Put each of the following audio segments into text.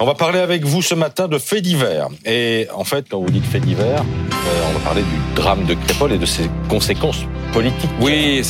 On va parler avec vous ce matin de faits divers. Et en fait, quand vous dites faits divers, euh, on va parler du drame de Crépol et de ses conséquences politiques. Oui,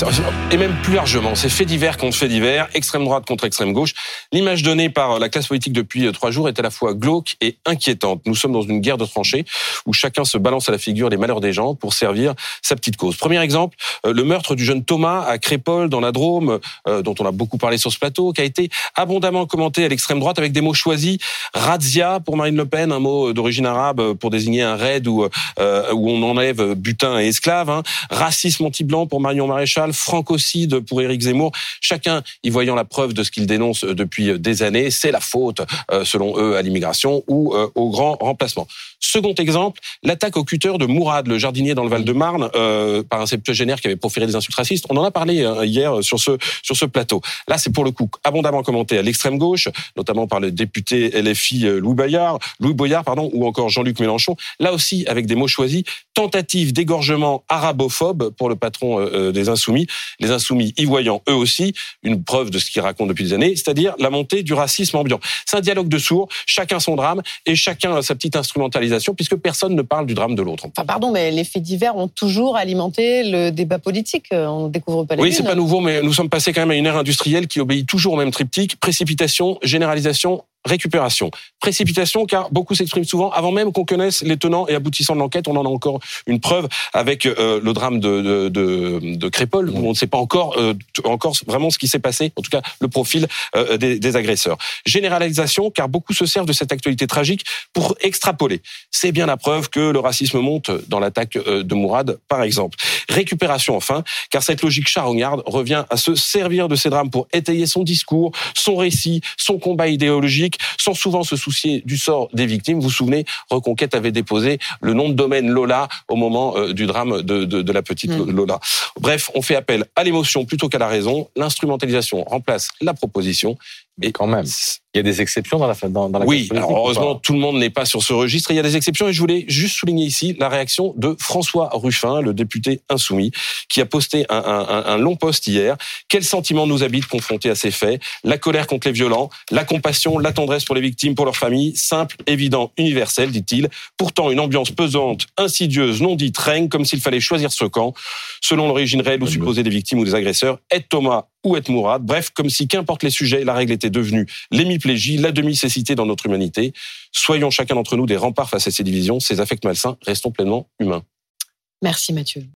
et même plus largement, c'est faits divers contre faits divers, extrême droite contre extrême gauche. L'image donnée par la classe politique depuis euh, trois jours est à la fois glauque et inquiétante. Nous sommes dans une guerre de tranchées où chacun se balance à la figure les malheurs des gens pour servir sa petite cause. Premier exemple, euh, le meurtre du jeune Thomas à Crépol dans la Drôme, dont on a beaucoup parlé sur ce plateau, qui a été abondamment commenté à l'extrême droite avec des mots choisis. Razzia pour Marine Le Pen, un mot d'origine arabe pour désigner un raid où, euh, où on enlève butin et esclaves. Hein. Racisme anti-blanc pour Marion Maréchal, francocide pour Éric Zemmour. Chacun y voyant la preuve de ce qu'il dénonce depuis des années, c'est la faute, euh, selon eux, à l'immigration ou euh, au grand remplacement. Second exemple, l'attaque au cutter de Mourad, le jardinier dans le Val-de-Marne, euh, par un septuagénaire qui avait proféré des insultes racistes. On en a parlé euh, hier sur ce sur ce plateau. Là, c'est pour le coup abondamment commenté à l'extrême gauche, notamment par le député LFI euh, Louis Boyard, Louis Boyard, pardon, ou encore Jean-Luc Mélenchon. Là aussi, avec des mots choisis, tentative d'égorgement arabophobe pour le patron euh, des Insoumis. Les Insoumis y voyant eux aussi une preuve de ce qu'ils racontent depuis des années, c'est-à-dire la montée du racisme ambiant. C'est un dialogue de sourds, chacun son drame et chacun sa petite instrumentalisation puisque personne ne parle du drame de l'autre. Enfin, pardon, mais les faits divers ont toujours alimenté le débat politique. On découvre pas les Oui, c'est pas nouveau, mais nous sommes passés quand même à une ère industrielle qui obéit toujours au même triptyque précipitation, généralisation, récupération. Précipitation, car beaucoup s'expriment souvent avant même qu'on connaisse les tenants et aboutissants de l'enquête. On en a encore une preuve avec euh, le drame de, de, de, Crépol, où on ne sait pas encore, euh, encore vraiment ce qui s'est passé, en tout cas le profil euh, des, des, agresseurs. Généralisation, car beaucoup se servent de cette actualité tragique pour extrapoler. C'est bien la preuve que le racisme monte dans l'attaque de Mourad, par exemple. Récupération, enfin, car cette logique charognarde revient à se servir de ces drames pour étayer son discours, son récit, son combat idéologique, sans souvent se soucier du sort des victimes. Vous vous souvenez, Reconquête avait déposé le nom de domaine Lola au moment euh, du drame de, de, de la petite mm. Lola. Bref, on fait appel à l'émotion plutôt qu'à la raison. L'instrumentalisation remplace la proposition. Mais quand même. Il y a des exceptions dans la dans, dans la Oui, alors heureusement tout le monde n'est pas sur ce registre. Il y a des exceptions et je voulais juste souligner ici la réaction de François Ruffin, le député insoumis, qui a posté un, un, un long post hier. Quel sentiment nous habite confronté à ces faits? La colère contre les violents, la compassion, la tendresse pour les victimes, pour leurs familles, simple, évident, universel, dit-il. Pourtant une ambiance pesante, insidieuse, non dite règne comme s'il fallait choisir ce camp, selon l'origine réelle ou supposée des victimes ou des agresseurs. Ed Thomas ou être Mourad. Bref, comme si qu'importe les sujets, la règle était devenue l'hémiplégie, la demi-cécité dans notre humanité. Soyons chacun d'entre nous des remparts face à ces divisions, ces affects malsains, restons pleinement humains. Merci Mathieu.